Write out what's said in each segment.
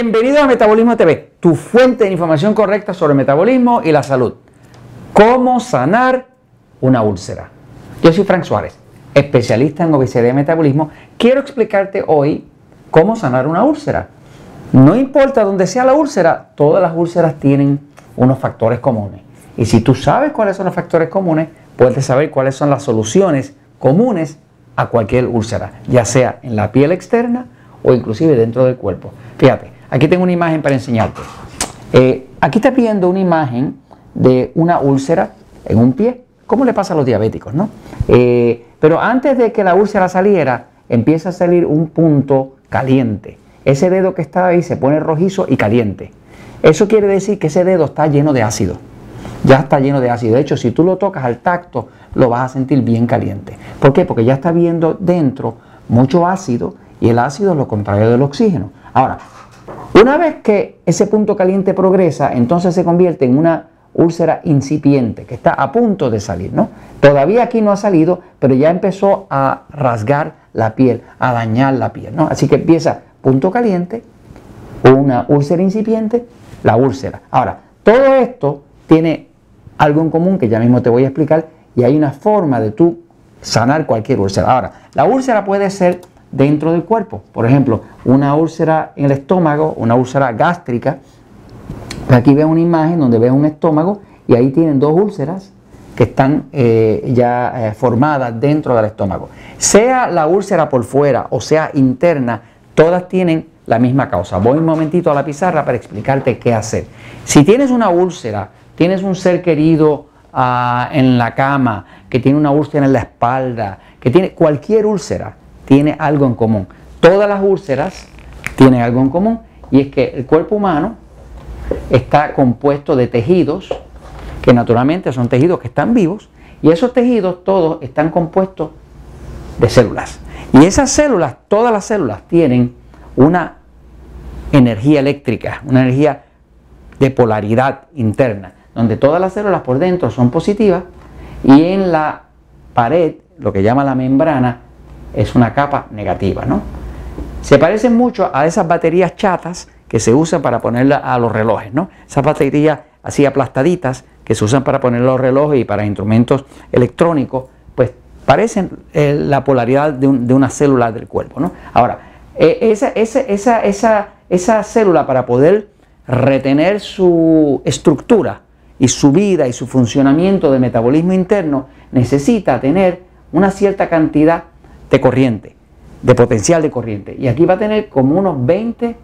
Bienvenido a Metabolismo TV, tu fuente de información correcta sobre metabolismo y la salud. ¿Cómo sanar una úlcera? Yo soy Frank Suárez, especialista en obesidad y metabolismo. Quiero explicarte hoy cómo sanar una úlcera. No importa dónde sea la úlcera, todas las úlceras tienen unos factores comunes. Y si tú sabes cuáles son los factores comunes, puedes saber cuáles son las soluciones comunes a cualquier úlcera, ya sea en la piel externa o inclusive dentro del cuerpo. Fíjate, aquí tengo una imagen para enseñarte. Eh, aquí está viendo una imagen de una úlcera en un pie, como le pasa a los diabéticos, ¿no? Eh, pero antes de que la úlcera saliera, empieza a salir un punto caliente. Ese dedo que está ahí se pone rojizo y caliente. Eso quiere decir que ese dedo está lleno de ácido. Ya está lleno de ácido. De hecho, si tú lo tocas al tacto, lo vas a sentir bien caliente. ¿Por qué? Porque ya está viendo dentro mucho ácido y el ácido es lo contrario del oxígeno. Ahora, una vez que ese punto caliente progresa, entonces se convierte en una úlcera incipiente que está a punto de salir, ¿no? Todavía aquí no ha salido, pero ya empezó a rasgar la piel, a dañar la piel, ¿no? Así que empieza punto caliente, una úlcera incipiente, la úlcera. Ahora, todo esto tiene algo en común que ya mismo te voy a explicar y hay una forma de tú sanar cualquier úlcera. Ahora, la úlcera puede ser dentro del cuerpo. Por ejemplo, una úlcera en el estómago, una úlcera gástrica. Aquí veo una imagen donde veo un estómago y ahí tienen dos úlceras que están eh, ya eh, formadas dentro del estómago. Sea la úlcera por fuera o sea interna, todas tienen la misma causa. Voy un momentito a la pizarra para explicarte qué hacer. Si tienes una úlcera, tienes un ser querido Ah, en la cama, que tiene una úlcera en la espalda, que tiene cualquier úlcera, tiene algo en común. Todas las úlceras tienen algo en común y es que el cuerpo humano está compuesto de tejidos que naturalmente son tejidos que están vivos y esos tejidos todos están compuestos de células. Y esas células, todas las células tienen una energía eléctrica, una energía de polaridad interna donde todas las células por dentro son positivas y en la pared, lo que llama la membrana, es una capa negativa. ¿no? Se parecen mucho a esas baterías chatas que se usan para ponerla a los relojes. ¿no? Esas baterías así aplastaditas que se usan para poner los relojes y para instrumentos electrónicos, pues parecen eh, la polaridad de, una célula del cuerpo. ¿no? Ahora, esa, esa, esa célula para poder retener su estructura, y su vida y su funcionamiento de metabolismo interno necesita tener una cierta cantidad de corriente, de potencial de corriente. Y aquí va a tener como unos 20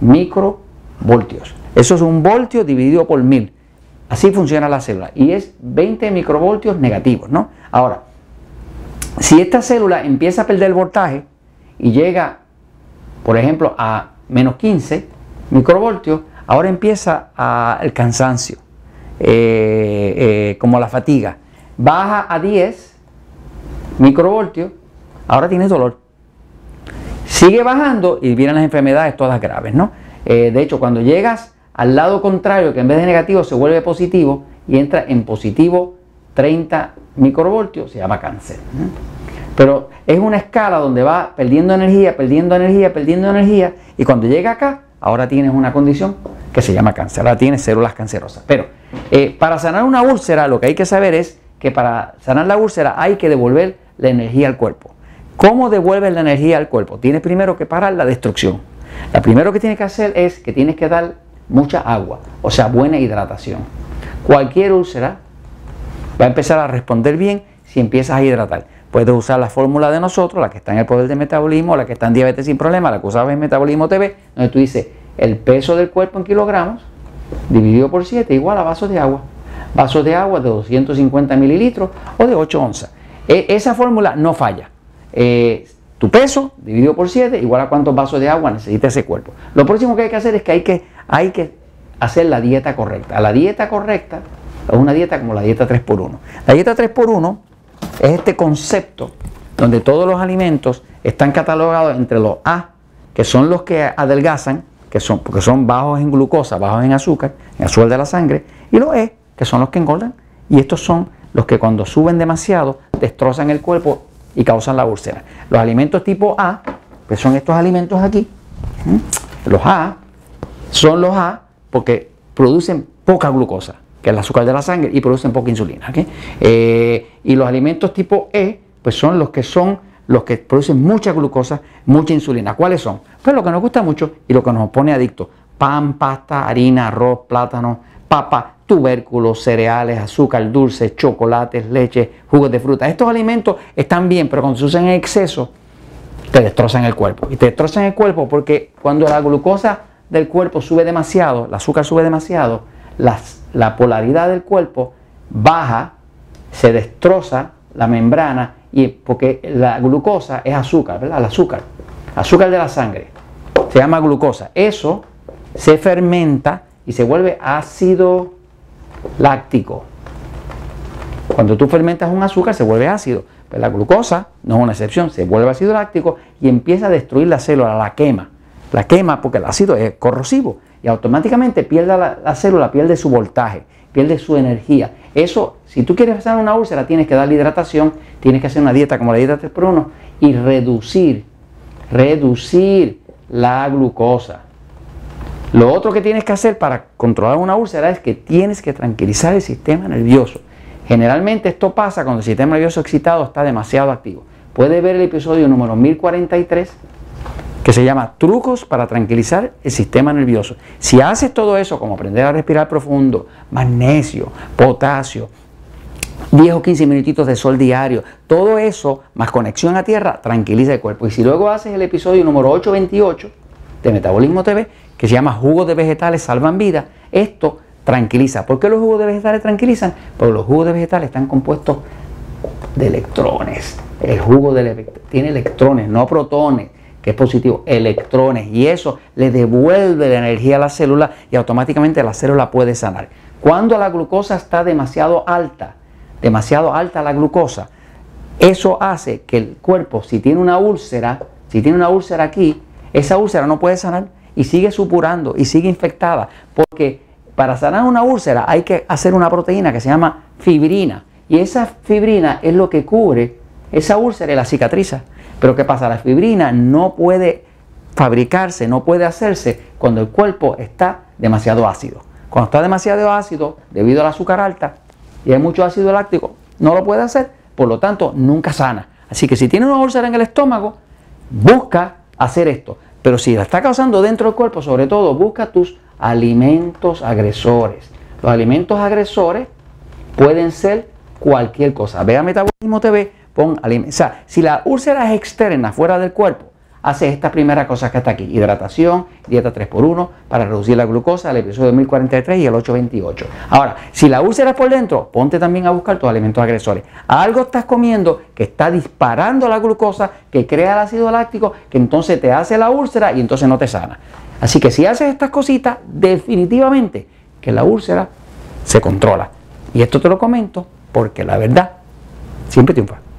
microvoltios. Eso es un voltio dividido por mil. Así funciona la célula. Y es 20 microvoltios negativos, ¿no? Ahora, si esta célula empieza a perder voltaje y llega, por ejemplo, a menos 15 microvoltios, ahora empieza el cansancio eh, eh, como la fatiga, baja a 10 microvoltios, ahora tienes dolor. Sigue bajando y vienen las enfermedades todas graves, ¿no? Eh, de hecho, cuando llegas al lado contrario, que en vez de negativo se vuelve positivo y entra en positivo 30 microvoltios, se llama cáncer. Pero es una escala donde va perdiendo energía, perdiendo energía, perdiendo energía, y cuando llega acá, ahora tienes una condición que se llama cáncer, ahora tienes células cancerosas. Pero eh, para sanar una úlcera, lo que hay que saber es que para sanar la úlcera hay que devolver la energía al cuerpo. ¿Cómo devuelves la energía al cuerpo? Tienes primero que parar la destrucción. Lo primero que tienes que hacer es que tienes que dar mucha agua, o sea, buena hidratación. Cualquier úlcera va a empezar a responder bien si empiezas a hidratar. Puedes usar la fórmula de nosotros, la que está en el poder de metabolismo, la que está en diabetes sin problema, la que usabas en Metabolismo TV, donde tú dices el peso del cuerpo en kilogramos dividido por 7 igual a vasos de agua. Vasos de agua de 250 mililitros o de 8 onzas. E, esa fórmula no falla. Eh, tu peso dividido por 7 igual a cuántos vasos de agua necesita ese cuerpo. Lo próximo que hay que hacer es que hay que, hay que hacer la dieta correcta. La dieta correcta es una dieta como la dieta 3x1. La dieta 3x1 es este concepto donde todos los alimentos están catalogados entre los A, que son los que adelgazan, que son, porque son bajos en glucosa, bajos en azúcar, en azúcar de la sangre, y los E, que son los que engordan, y estos son los que cuando suben demasiado destrozan el cuerpo y causan la úlcera. Los alimentos tipo A, que son estos alimentos aquí, los A, son los A porque producen poca glucosa, que es el azúcar de la sangre, y producen poca insulina. Eh, y los alimentos tipo E, pues son los que son los que producen mucha glucosa, mucha insulina. ¿Cuáles son? Pues lo que nos gusta mucho y lo que nos pone adictos. Pan, pasta, harina, arroz, plátano, papa, tubérculos, cereales, azúcar dulce, chocolates, leche, jugos de fruta. Estos alimentos están bien, pero cuando se usan en exceso, te destrozan el cuerpo. Y te destrozan el cuerpo porque cuando la glucosa del cuerpo sube demasiado, el azúcar sube demasiado, la polaridad del cuerpo baja, se destroza la membrana y porque la glucosa es azúcar, ¿verdad? El azúcar, azúcar de la sangre, se llama glucosa. Eso se fermenta y se vuelve ácido láctico. Cuando tú fermentas un azúcar se vuelve ácido, pero la glucosa no es una excepción, se vuelve ácido láctico y empieza a destruir la célula, la quema. La quema porque el ácido es corrosivo y automáticamente pierde la, la célula, pierde su voltaje, pierde su energía. Eso, si tú quieres hacer una úlcera, tienes que darle hidratación, tienes que hacer una dieta como la dieta 3x1 y reducir, reducir la glucosa. Lo otro que tienes que hacer para controlar una úlcera es que tienes que tranquilizar el sistema nervioso. Generalmente esto pasa cuando el sistema nervioso excitado está demasiado activo. Puede ver el episodio número 1043 que se llama Trucos para tranquilizar el sistema nervioso. Si haces todo eso, como aprender a respirar profundo, magnesio, potasio, 10 o 15 minutitos de sol diario, todo eso más conexión a tierra tranquiliza el cuerpo. Y si luego haces el episodio número 828 de Metabolismo TV, que se llama Jugos de Vegetales Salvan Vidas, esto tranquiliza. ¿Por qué los jugos de vegetales tranquilizan? Porque los jugos de vegetales están compuestos de electrones. El jugo de tiene electrones, no protones que es positivo, electrones, y eso le devuelve la energía a la célula y automáticamente la célula puede sanar. Cuando la glucosa está demasiado alta, demasiado alta la glucosa, eso hace que el cuerpo, si tiene una úlcera, si tiene una úlcera aquí, esa úlcera no puede sanar y sigue supurando y sigue infectada, porque para sanar una úlcera hay que hacer una proteína que se llama fibrina, y esa fibrina es lo que cubre esa úlcera y la cicatriza. Pero ¿qué pasa? La fibrina no puede fabricarse, no puede hacerse cuando el cuerpo está demasiado ácido. Cuando está demasiado ácido, debido al azúcar alta y hay mucho ácido láctico, no lo puede hacer, por lo tanto nunca sana. Así que si tiene una úlcera en el estómago, busca hacer esto. Pero si la está causando dentro del cuerpo, sobre todo, busca tus alimentos agresores. Los alimentos agresores pueden ser cualquier cosa. Ve a Metabolismo TV pon O sea, si la úlcera es externa, fuera del cuerpo, hace esta primera cosa que está aquí. Hidratación, dieta 3x1 para reducir la glucosa, el episodio 1043 y el 828. Ahora, si la úlcera es por dentro, ponte también a buscar tus alimentos agresores. Algo estás comiendo que está disparando la glucosa, que crea el ácido láctico, que entonces te hace la úlcera y entonces no te sana. Así que si haces estas cositas, definitivamente que la úlcera se controla. Y esto te lo comento porque la verdad siempre triunfa.